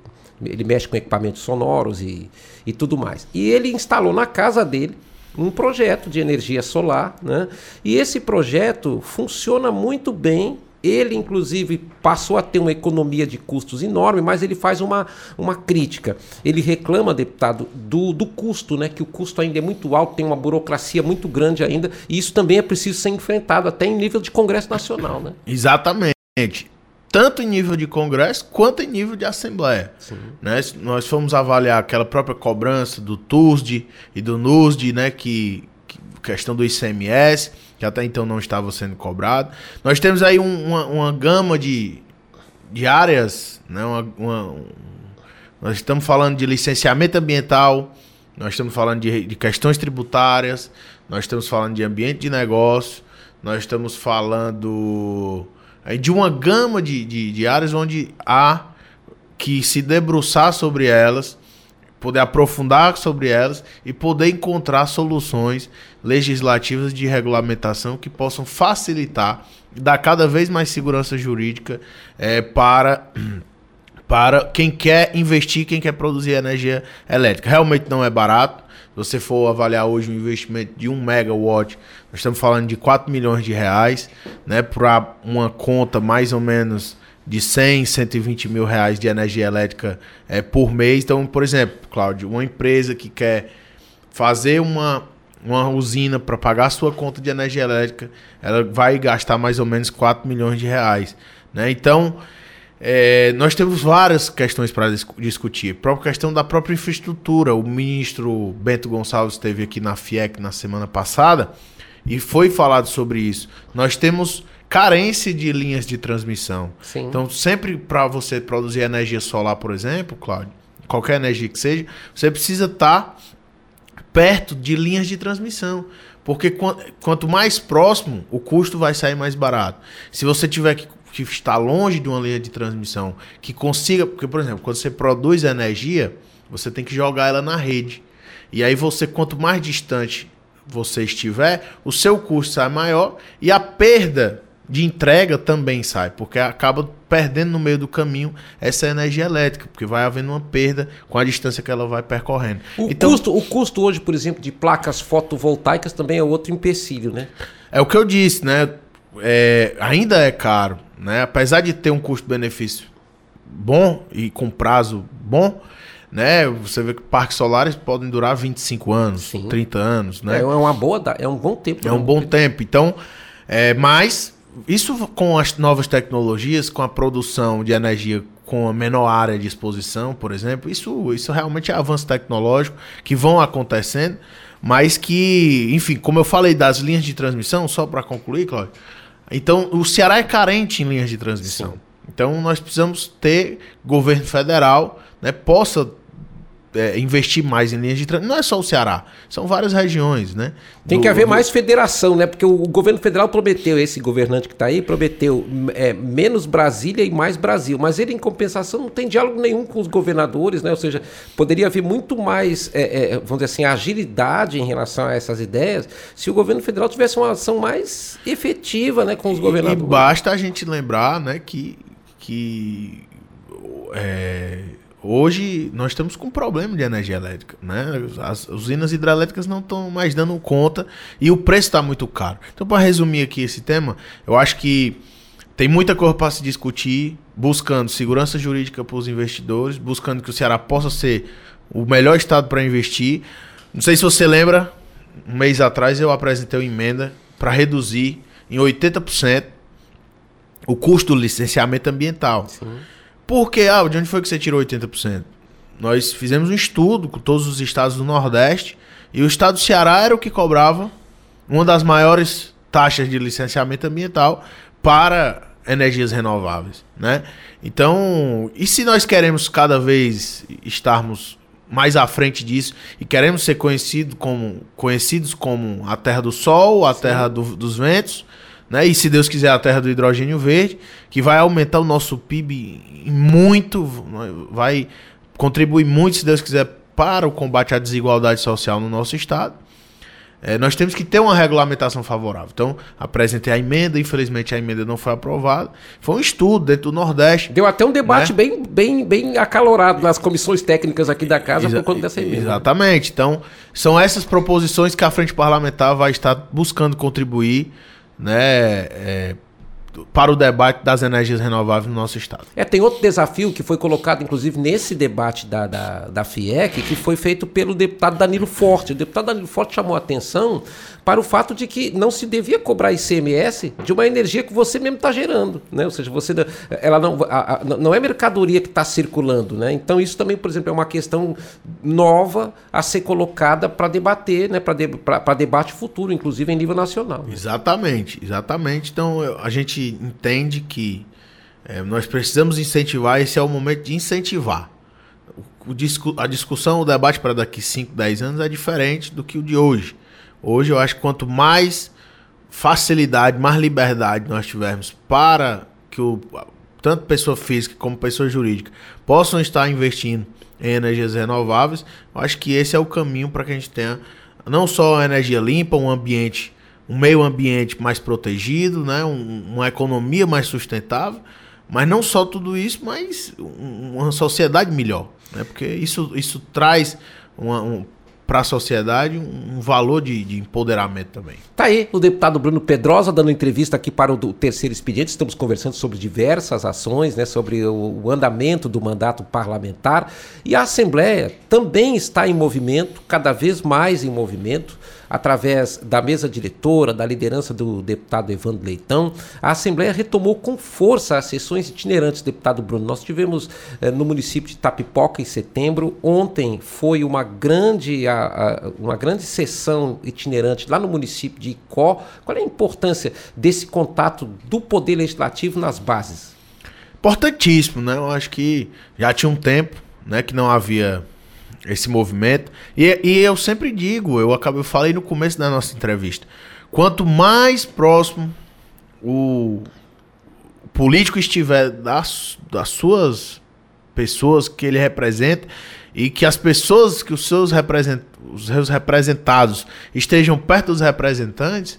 ele mexe com equipamentos sonoros e, e tudo mais. E ele instalou na casa dele um projeto de energia solar, né? E esse projeto funciona muito bem ele, inclusive, passou a ter uma economia de custos enorme, mas ele faz uma, uma crítica. Ele reclama, deputado, do, do custo, né? Que o custo ainda é muito alto, tem uma burocracia muito grande ainda, e isso também é preciso ser enfrentado, até em nível de Congresso Nacional, né? Exatamente. Tanto em nível de Congresso quanto em nível de Assembleia. Né? Nós fomos avaliar aquela própria cobrança do TUSD e do NUSD, né? Que, que questão do ICMS que até então não estava sendo cobrado. Nós temos aí um, uma, uma, gama de, de áreas, né? Uma, uma, nós estamos falando de licenciamento ambiental, nós estamos falando de, de questões tributárias, nós estamos falando de ambiente de negócio, nós estamos falando aí de uma gama de, de, de áreas onde há que se debruçar sobre elas poder aprofundar sobre elas e poder encontrar soluções legislativas de regulamentação que possam facilitar e dar cada vez mais segurança jurídica é, para para quem quer investir, quem quer produzir energia elétrica. Realmente não é barato. Se você for avaliar hoje um investimento de 1 megawatt, nós estamos falando de 4 milhões de reais, né, para uma conta mais ou menos de 100, 120 mil reais de energia elétrica é, por mês. Então, por exemplo, Cláudio, uma empresa que quer fazer uma, uma usina para pagar a sua conta de energia elétrica, ela vai gastar mais ou menos 4 milhões de reais. Né? Então, é, nós temos várias questões para discutir. A própria questão da própria infraestrutura. O ministro Bento Gonçalves esteve aqui na FIEC na semana passada e foi falado sobre isso. Nós temos carência de linhas de transmissão. Sim. Então, sempre para você produzir energia solar, por exemplo, Cláudio, qualquer energia que seja, você precisa estar tá perto de linhas de transmissão. Porque quanto mais próximo, o custo vai sair mais barato. Se você tiver que, que estar longe de uma linha de transmissão que consiga. Porque, por exemplo, quando você produz energia, você tem que jogar ela na rede. E aí você, quanto mais distante você estiver, o seu custo sai maior e a perda de entrega também sai, porque acaba perdendo no meio do caminho essa energia elétrica, porque vai havendo uma perda com a distância que ela vai percorrendo. O, então, custo, o custo hoje, por exemplo, de placas fotovoltaicas também é outro empecilho, né? É o que eu disse, né? é, ainda é caro, né? Apesar de ter um custo-benefício bom e com prazo bom, né? Você vê que parques solares podem durar 25 anos, Sim. 30 anos, né? É uma boa, é um bom tempo. É um bom tempo. Então, é, mas isso com as novas tecnologias, com a produção de energia com a menor área de exposição, por exemplo, isso, isso realmente é avanço tecnológico que vão acontecendo, mas que, enfim, como eu falei das linhas de transmissão, só para concluir, Cláudio, então o Ceará é carente em linhas de transmissão. Sim. Então nós precisamos ter governo federal, né, possa é, investir mais em linhas de trânsito. Não é só o Ceará, são várias regiões, né? Tem do, que haver do... mais federação, né? Porque o, governo federal prometeu, esse governante que está aí, prometeu é, menos Brasília e mais Brasil. Mas ele, em compensação, não tem diálogo nenhum com os governadores, né? Ou seja, poderia haver muito mais, é, é, vamos dizer assim, agilidade em relação a essas ideias se o governo federal tivesse uma ação mais efetiva né, com os governadores. E, e basta a gente lembrar né, que. que é, Hoje nós estamos com um problema de energia elétrica, né? As usinas hidrelétricas não estão mais dando conta e o preço está muito caro. Então, para resumir aqui esse tema, eu acho que tem muita coisa para se discutir, buscando segurança jurídica para os investidores, buscando que o Ceará possa ser o melhor estado para investir. Não sei se você lembra, um mês atrás eu apresentei uma emenda para reduzir em 80% o custo do licenciamento ambiental. Sim. Por que, ah, de onde foi que você tirou 80%? Nós fizemos um estudo com todos os estados do Nordeste e o estado do Ceará era o que cobrava uma das maiores taxas de licenciamento ambiental para energias renováveis, né? Então, e se nós queremos cada vez estarmos mais à frente disso e queremos ser conhecido como, conhecidos como a terra do sol, a Sim. terra do, dos ventos, né? E se Deus quiser, a terra do hidrogênio verde, que vai aumentar o nosso PIB muito, vai contribuir muito, se Deus quiser, para o combate à desigualdade social no nosso estado. É, nós temos que ter uma regulamentação favorável. Então, apresentei a emenda, infelizmente a emenda não foi aprovada. Foi um estudo dentro do Nordeste. Deu até um debate né? bem, bem, bem acalorado nas comissões técnicas aqui da casa Exa por conta dessa emenda. Exatamente. Então, são essas proposições que a Frente Parlamentar vai estar buscando contribuir né, é, para o debate das energias renováveis no nosso estado. É, tem outro desafio que foi colocado, inclusive, nesse debate da, da, da FIEC, que foi feito pelo deputado Danilo Forte. O deputado Danilo Forte chamou a atenção para o fato de que não se devia cobrar ICMS de uma energia que você mesmo está gerando, né? Ou seja, você ela não, a, a, não é mercadoria que está circulando, né? Então isso também, por exemplo, é uma questão nova a ser colocada para debater, né? Para de, debate futuro, inclusive em nível nacional. Exatamente, exatamente. Então a gente entende que é, nós precisamos incentivar. Esse é o momento de incentivar. O, o, a discussão, o debate para daqui 5, 10 anos é diferente do que o de hoje. Hoje eu acho que quanto mais facilidade, mais liberdade nós tivermos para que o, tanto pessoa física como pessoa jurídica possam estar investindo em energias renováveis, eu acho que esse é o caminho para que a gente tenha não só energia limpa, um ambiente, um meio ambiente mais protegido, né, um, uma economia mais sustentável, mas não só tudo isso, mas uma sociedade melhor, né, porque isso, isso traz uma, um, para a sociedade um, valor de, de, empoderamento também. Tá aí o deputado Bruno Pedrosa dando entrevista aqui para o terceiro expediente. Estamos conversando sobre diversas ações, né, sobre o, o andamento do mandato parlamentar. E a Assembleia também está em movimento, cada vez mais em movimento através da mesa diretora, da liderança do deputado Evandro Leitão, a Assembleia retomou com força as sessões itinerantes, deputado Bruno. Nós tivemos eh, no município de Tapipoca em setembro. Ontem foi uma grande, a, a, uma grande sessão itinerante lá no município de Icó. Qual é a importância desse contato do Poder Legislativo nas bases? Importantíssimo, né? Eu acho que já tinha um tempo né, que não havia esse movimento. E, e eu sempre digo, eu acabei, eu falei no começo da nossa entrevista, quanto mais próximo o político estiver das, das suas pessoas que ele representa e que as pessoas que os seus, represent, os seus representados estejam perto dos representantes,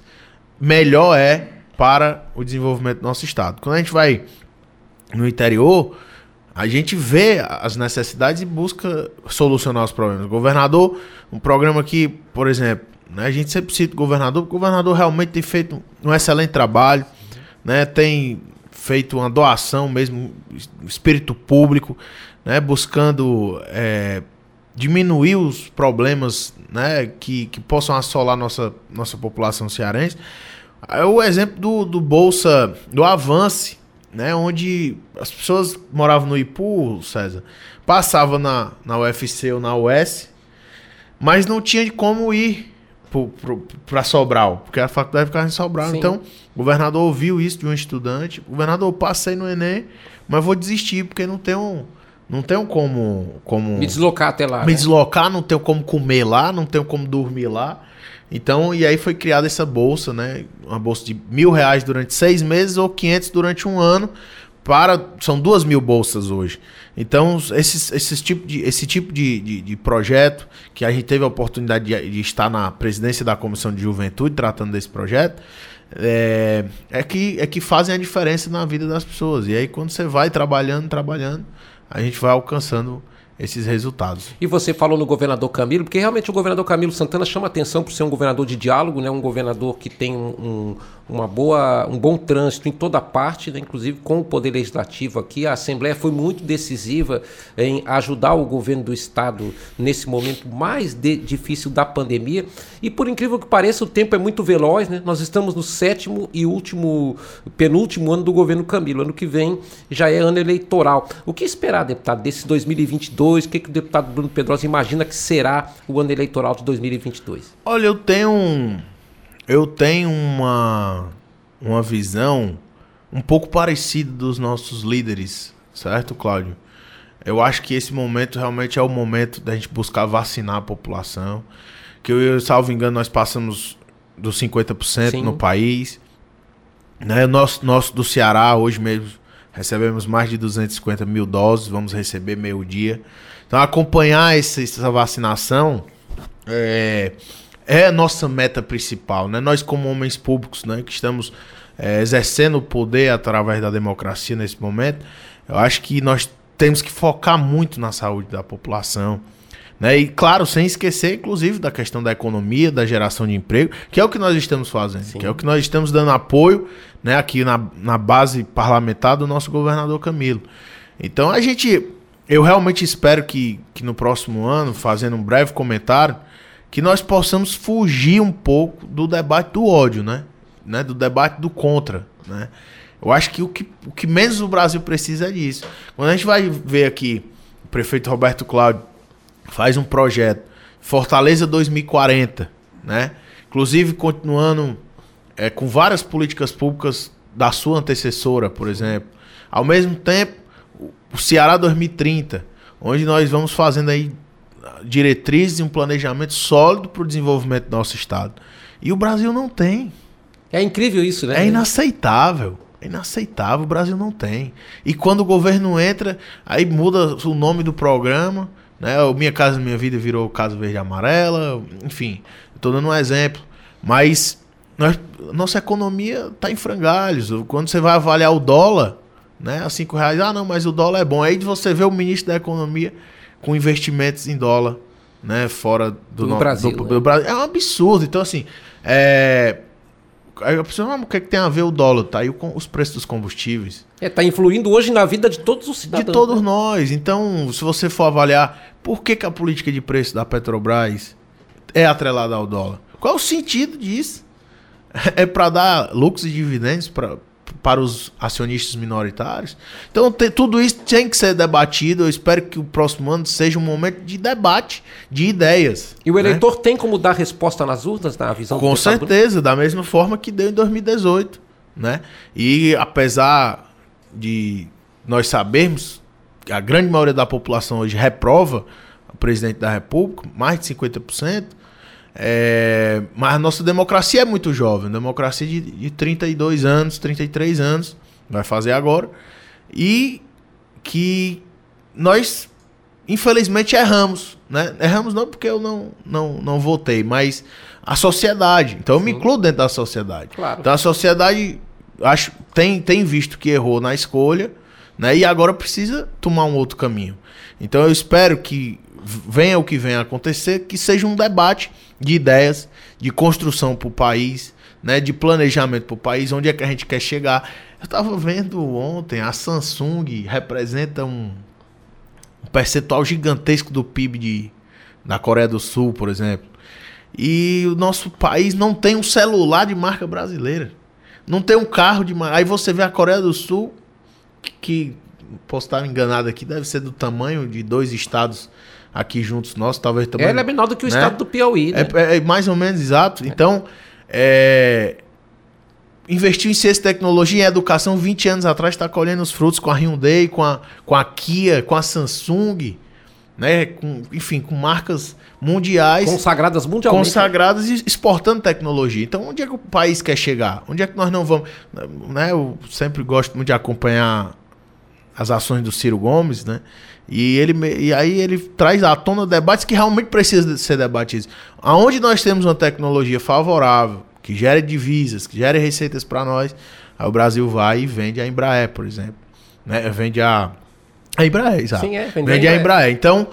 melhor é para o desenvolvimento do nosso estado. Quando a gente vai no interior, a gente vê as necessidades e busca solucionar os problemas. Governador, um programa que, por exemplo, né, a gente sempre cita o governador, porque o governador realmente tem feito um excelente trabalho. né, tem feito uma doação mesmo, espírito público, né, buscando é, diminuir os problemas né, que, que possam assolar nossa, nossa população cearense. É o exemplo do, do Bolsa, do Avance, né, onde as pessoas moravam no Ipu, César, passavam na, na UFC ou na US, mas não tinha como ir para Sobral, porque a faculdade ficava em Sobral. Sim. Então, o governador ouviu isso de um estudante. O governador, passei no Enem, mas vou desistir, porque não tenho, não tenho como, como... Me deslocar até lá. Me né? deslocar, não tenho como comer lá, não tenho como dormir lá. Então, e aí foi criada essa bolsa, né? Uma bolsa de mil reais durante seis meses ou quinhentos durante um ano. Para, são duas mil bolsas hoje. Então, esses, esses tipo de, esse tipo de, de, de, projeto, que a gente teve a oportunidade de, de, estar na presidência da Comissão de Juventude tratando desse projeto, é, é, que, é que fazem a diferença na vida das pessoas. E aí, quando você vai trabalhando, trabalhando, a gente vai alcançando esses resultados. E você falou no governador Camilo, porque realmente o governador Camilo Santana chama atenção por ser um governador de diálogo, né? um governador que tem um, uma boa, um bom trânsito em toda parte, né? inclusive com o Poder Legislativo aqui. A Assembleia foi muito decisiva em ajudar o governo do Estado nesse momento mais de, difícil da pandemia. E por incrível que pareça, o tempo é muito veloz. Né? Nós estamos no sétimo e último, penúltimo ano do governo Camilo. Ano que vem já é ano eleitoral. O que esperar, deputado, desse 2022? O que, que o deputado Bruno Pedrosa imagina que será o ano eleitoral de 2022? Olha, eu tenho um eu tenho uma, uma visão um pouco parecida dos nossos líderes, certo, Cláudio? Eu acho que esse momento realmente é o momento da gente buscar vacinar a população. Que eu, salvo engano, nós passamos dos 50% Sim. no país. Né? Nós, nós do Ceará, hoje mesmo, recebemos mais de 250 mil doses, vamos receber meio-dia. Então, acompanhar essa, essa vacinação é, é a nossa meta principal, né? Nós como homens públicos, né, que estamos é, exercendo o poder através da democracia nesse momento, eu acho que nós temos que focar muito na saúde da população. Né? E claro, sem esquecer, inclusive, da questão da economia, da geração de emprego, que é o que nós estamos fazendo, Sim. que é o que nós estamos dando apoio né, aqui na, na base parlamentar do nosso governador Camilo. Então a gente. Eu realmente espero que, que no próximo ano, fazendo um breve comentário, que nós possamos fugir um pouco do debate do ódio, né? né? Do debate do contra, né? Eu acho que o, que o que menos o Brasil precisa é disso. Quando a gente vai ver aqui, o prefeito Roberto Cláudio faz um projeto, Fortaleza 2040, né? Inclusive continuando é, com várias políticas públicas da sua antecessora, por exemplo. Ao mesmo tempo, o Ceará 2030, onde nós vamos fazendo aí diretrizes e um planejamento sólido para o desenvolvimento do nosso Estado. E o Brasil não tem. É incrível isso, né? É inaceitável. É inaceitável, o Brasil não tem. E quando o governo entra, aí muda o nome do programa, né? O Minha Casa Minha Vida virou Casa Verde e Amarela, enfim. Estou dando um exemplo. Mas nós, nossa economia está em frangalhos. Quando você vai avaliar o dólar, né? A cinco reais, ah não, mas o dólar é bom. Aí você vê o ministro da Economia com investimentos em dólar, né? Fora do, no, Brasil. Do, né? do, Brasil. É um absurdo. Então, assim, é. Aí a pessoa, o que, é que tem a ver o dólar? Tá aí o, os preços dos combustíveis. É, tá influindo hoje na vida de todos os cidadãos. De todos né? nós. Então, se você for avaliar por que, que a política de preço da Petrobras é atrelada ao dólar, qual é o sentido disso? É para dar lucros e dividendos para para os acionistas minoritários. Então, te, tudo isso tem que ser debatido. Eu espero que o próximo ano seja um momento de debate, de ideias. E o né? eleitor né? tem como dar resposta nas urnas, na visão Com certeza, da mesma forma que deu em 2018. Né? E apesar de nós sabermos que a grande maioria da população hoje reprova o presidente da República, mais de 50%, é, mas a nossa democracia é muito jovem, democracia de, de 32 anos, 33 anos, vai fazer agora. E que nós, infelizmente, erramos. Né? Erramos não porque eu não, não, não votei, mas a sociedade. Então eu me incluo dentro da sociedade. Claro. Então a sociedade acho, tem, tem visto que errou na escolha né? e agora precisa tomar um outro caminho. Então eu espero que venha o que venha acontecer, que seja um debate de ideias, de construção para o país, né, de planejamento para o país, onde é que a gente quer chegar. Eu estava vendo ontem, a Samsung representa um, um percentual gigantesco do PIB de, da Coreia do Sul, por exemplo. E o nosso país não tem um celular de marca brasileira. Não tem um carro de marca. Aí você vê a Coreia do Sul, que, que posso estar enganado aqui, deve ser do tamanho de dois estados aqui juntos nossos, talvez também. Ela é menor do que o né? estado do Piauí, né? É, é, mais ou menos exato. Então, é, investiu em ciência e tecnologia e educação 20 anos atrás, está colhendo os frutos com a Hyundai, com a, com a Kia, com a Samsung, né? Com, enfim, com marcas mundiais. Consagradas mundialmente. Consagradas e exportando tecnologia. Então, onde é que o país quer chegar? Onde é que nós não vamos. Né? Eu sempre gosto muito de acompanhar as ações do Ciro Gomes, né? E, ele, e aí ele traz à tona debates que realmente precisam ser debatidos. Aonde nós temos uma tecnologia favorável, que gere divisas, que gere receitas para nós, aí o Brasil vai e vende a Embraer, por exemplo. Né? Vende a. A Embraer, exato. Sim, é, vende, vende a Embraer. Então,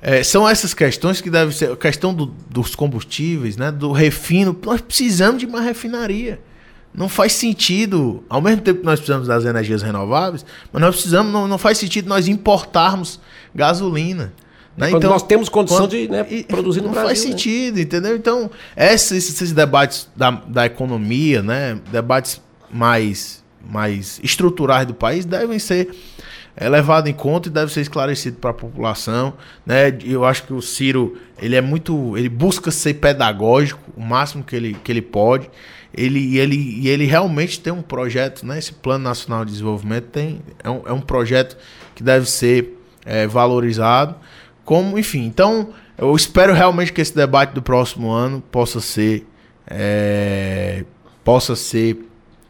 é, são essas questões que devem ser. A questão do, dos combustíveis, né? Do refino. Nós precisamos de uma refinaria. Não faz sentido, ao mesmo tempo que nós precisamos das energias renováveis, mas nós precisamos, não, não faz sentido nós importarmos gasolina. Né? Quando então, nós temos condição quando, de né, produzir no não Brasil. Não faz né? sentido, entendeu? Então, esses, esses debates da, da economia, né, debates mais, mais estruturais do país devem ser é levado em conta e deve ser esclarecido para a população, né? Eu acho que o Ciro, ele é muito, ele busca ser pedagógico o máximo que ele, que ele pode ele, ele, ele realmente tem um projeto, né? Esse Plano Nacional de Desenvolvimento tem, é, um, é um projeto que deve ser é, valorizado. Como, enfim, então eu espero realmente que esse debate do próximo ano possa ser é, possa ser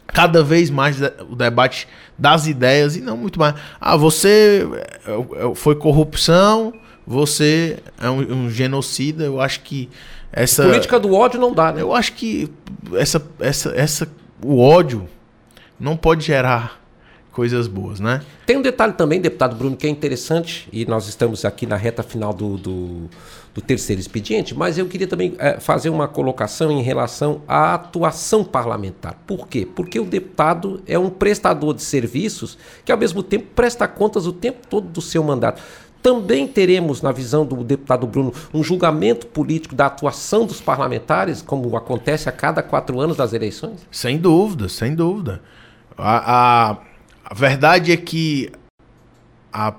cada vez mais o debate das ideias e não muito mais. Ah, você é, é, foi corrupção, você é um, um genocida. Eu acho que essa política do ódio não dá, né? Eu acho que essa, essa, essa, o ódio não pode gerar coisas boas, né? Tem um detalhe também, deputado Bruno, que é interessante, e nós estamos aqui na reta final do, do, do terceiro expediente, mas eu queria também é, fazer uma colocação em relação à atuação parlamentar. Por quê? Porque o deputado é um prestador de serviços que, ao mesmo tempo, presta contas o tempo todo do seu mandato também teremos, na visão do deputado Bruno, um julgamento político da atuação dos parlamentares, como acontece a cada quatro anos das eleições? Sem dúvida, sem dúvida. A, a, a verdade é que, a,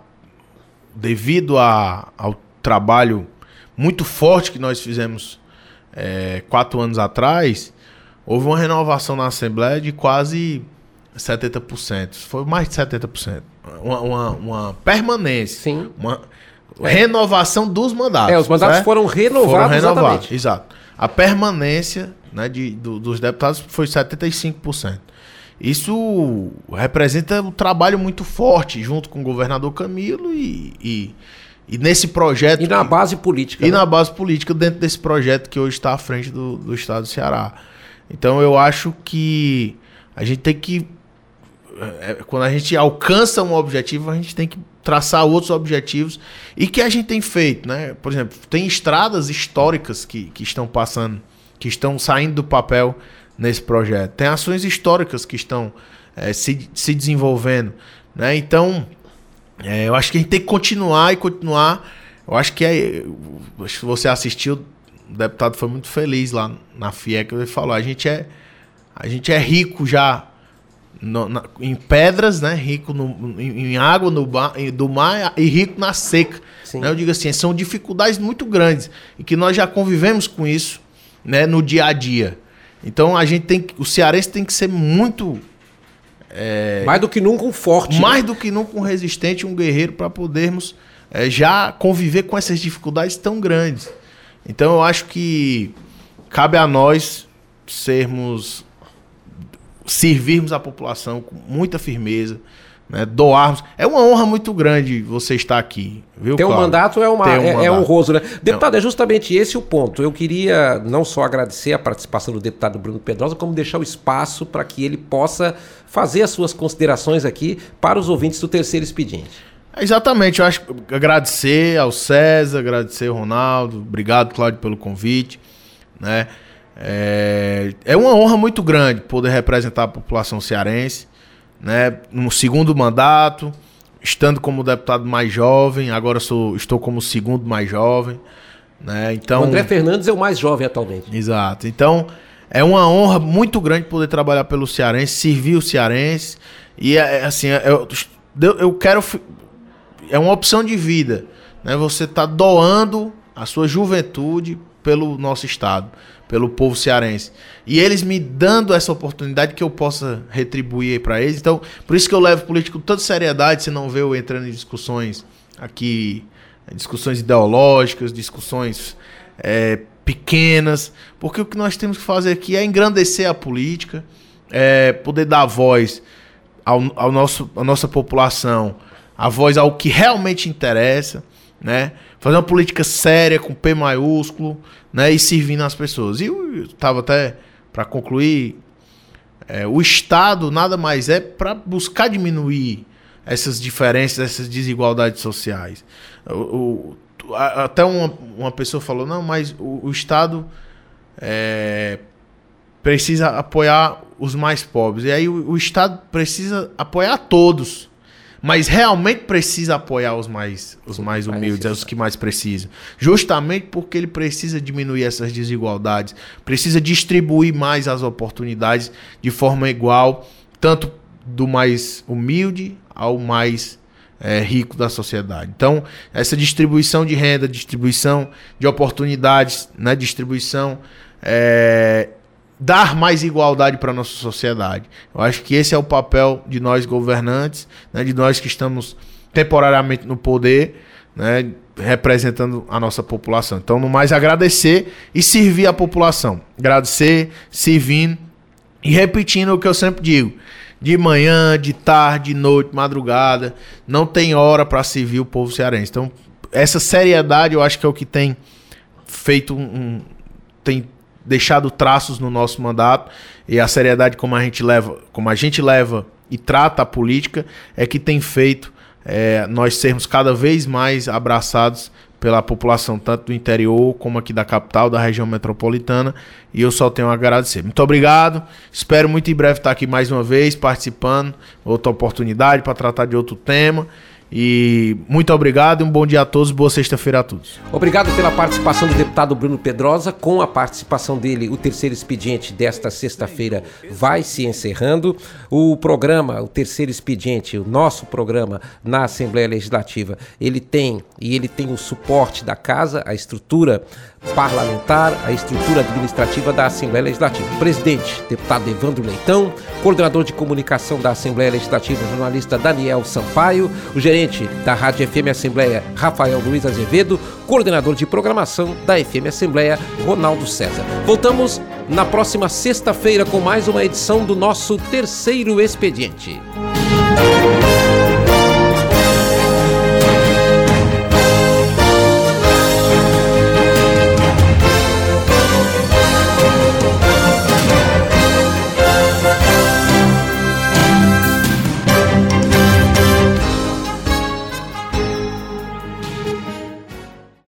devido a, ao trabalho muito forte que nós fizemos é, quatro anos atrás, houve uma renovação na Assembleia de quase 70%. Foi mais de 70% uma, uma, uma permanência. Sim. Uma renovação dos mandatos. É, os mandatos certo? foram renovados. Foram renovados, exato. A permanência né, de, do, dos deputados foi 75%. Isso representa um trabalho muito forte junto com o governador Camilo e, e, e nesse projeto. E na base política. E né? na base política, dentro desse projeto que hoje está à frente do, do estado do Ceará. Então eu acho que a gente tem que é, quando a gente alcança um objetivo, a gente tem que traçar outros objetivos e que a gente tem feito, né? Por exemplo, tem estradas históricas que, que estão passando, que estão saindo do papel nesse projeto. Tem ações históricas que estão é, se, se desenvolvendo, né? Então, é, eu acho que a gente tem que continuar e continuar. Eu acho que é, que você assistiu, o deputado foi muito feliz lá na FIEC, ele falou, a gente é a gente é rico já no, na, em pedras, né? Rico no, em, em, água no ba, do mar e rico na seca. Né? Eu digo assim, são dificuldades muito grandes e que nós já convivemos com isso, né? No dia a dia. Então a gente tem, o cearense tem que ser muito é, mais do que nunca um forte, né? mais né? do que nunca um resistente, um guerreiro para podermos é, já conviver com essas dificuldades tão grandes. Então eu acho que cabe a nós sermos servirmos a população com muita firmeza, né, doarmos. É uma honra muito grande você estar aqui. Viu, Ter um mandato é, uma, um é, é é honroso, né? Deputado, não. é justamente esse o ponto. Eu queria não só agradecer a participação do deputado Bruno Pedrosa, como deixar o espaço para que ele possa fazer as suas considerações aqui para os ouvintes do terceiro expediente. Exatamente, eu acho agradecer ao César, agradecer ao Ronaldo, obrigado, Cláudio, pelo convite, né? É, é uma honra muito grande poder representar a população cearense, né? No segundo mandato, estando como deputado mais jovem, agora sou, estou como segundo mais jovem, né? Então, o André Fernandes é o mais jovem atualmente. Exato. Então, é uma honra muito grande poder trabalhar pelo cearense, servir o cearense e é, é assim, eu, eu quero é uma opção de vida, né? Você está doando a sua juventude pelo nosso estado pelo povo cearense. E eles me dando essa oportunidade que eu possa retribuir para eles. Então, por isso que eu levo político com tanta seriedade, você não vê eu entrando em discussões aqui, discussões ideológicas, discussões é, pequenas, porque o que nós temos que fazer aqui é engrandecer a política, é, poder dar voz ao, ao nosso, à nossa população, a voz ao que realmente interessa, né? Fazer uma política séria, com P maiúsculo, né? E servindo as pessoas. E eu estava até, para concluir, é, o Estado nada mais é para buscar diminuir essas diferenças, essas desigualdades sociais. O, o, até uma, uma pessoa falou, não, mas o, o Estado é, precisa apoiar os mais pobres. E aí o, o Estado precisa apoiar todos mas realmente precisa apoiar os mais, os mais humildes, é os que mais precisam. Justamente porque ele precisa diminuir essas desigualdades, precisa distribuir mais as oportunidades de forma igual, tanto do mais humilde ao mais é, rico da sociedade. Então, essa distribuição de renda, distribuição de oportunidades, né, distribuição é, dar mais igualdade para a nossa sociedade. Eu acho que esse é o papel de nós governantes, né, de nós que estamos temporariamente no poder, né, representando a nossa população. Então, no mais, agradecer e servir a população. Agradecer, servindo e repetindo o que eu sempre digo. De manhã, de tarde, de noite, madrugada, não tem hora para servir o povo cearense. Então, essa seriedade eu acho que é o que tem feito um, um tem deixado traços no nosso mandato e a seriedade como a gente leva, como a gente leva e trata a política é que tem feito é, nós sermos cada vez mais abraçados pela população, tanto do interior como aqui da capital, da região metropolitana, e eu só tenho a agradecer. Muito obrigado, espero muito em breve estar aqui mais uma vez, participando, outra oportunidade para tratar de outro tema. E muito obrigado e um bom dia a todos, boa sexta-feira a todos. Obrigado pela participação do deputado Bruno Pedrosa. Com a participação dele, o terceiro expediente desta sexta-feira vai se encerrando. O programa, o terceiro expediente, o nosso programa na Assembleia Legislativa, ele tem e ele tem o suporte da casa, a estrutura parlamentar, a estrutura administrativa da Assembleia Legislativa. Presidente, deputado Evandro Leitão, coordenador de comunicação da Assembleia Legislativa, jornalista Daniel Sampaio, o gerente da Rádio FM Assembleia, Rafael Luiz Azevedo, coordenador de programação da FM Assembleia, Ronaldo César. Voltamos na próxima sexta-feira com mais uma edição do nosso terceiro expediente.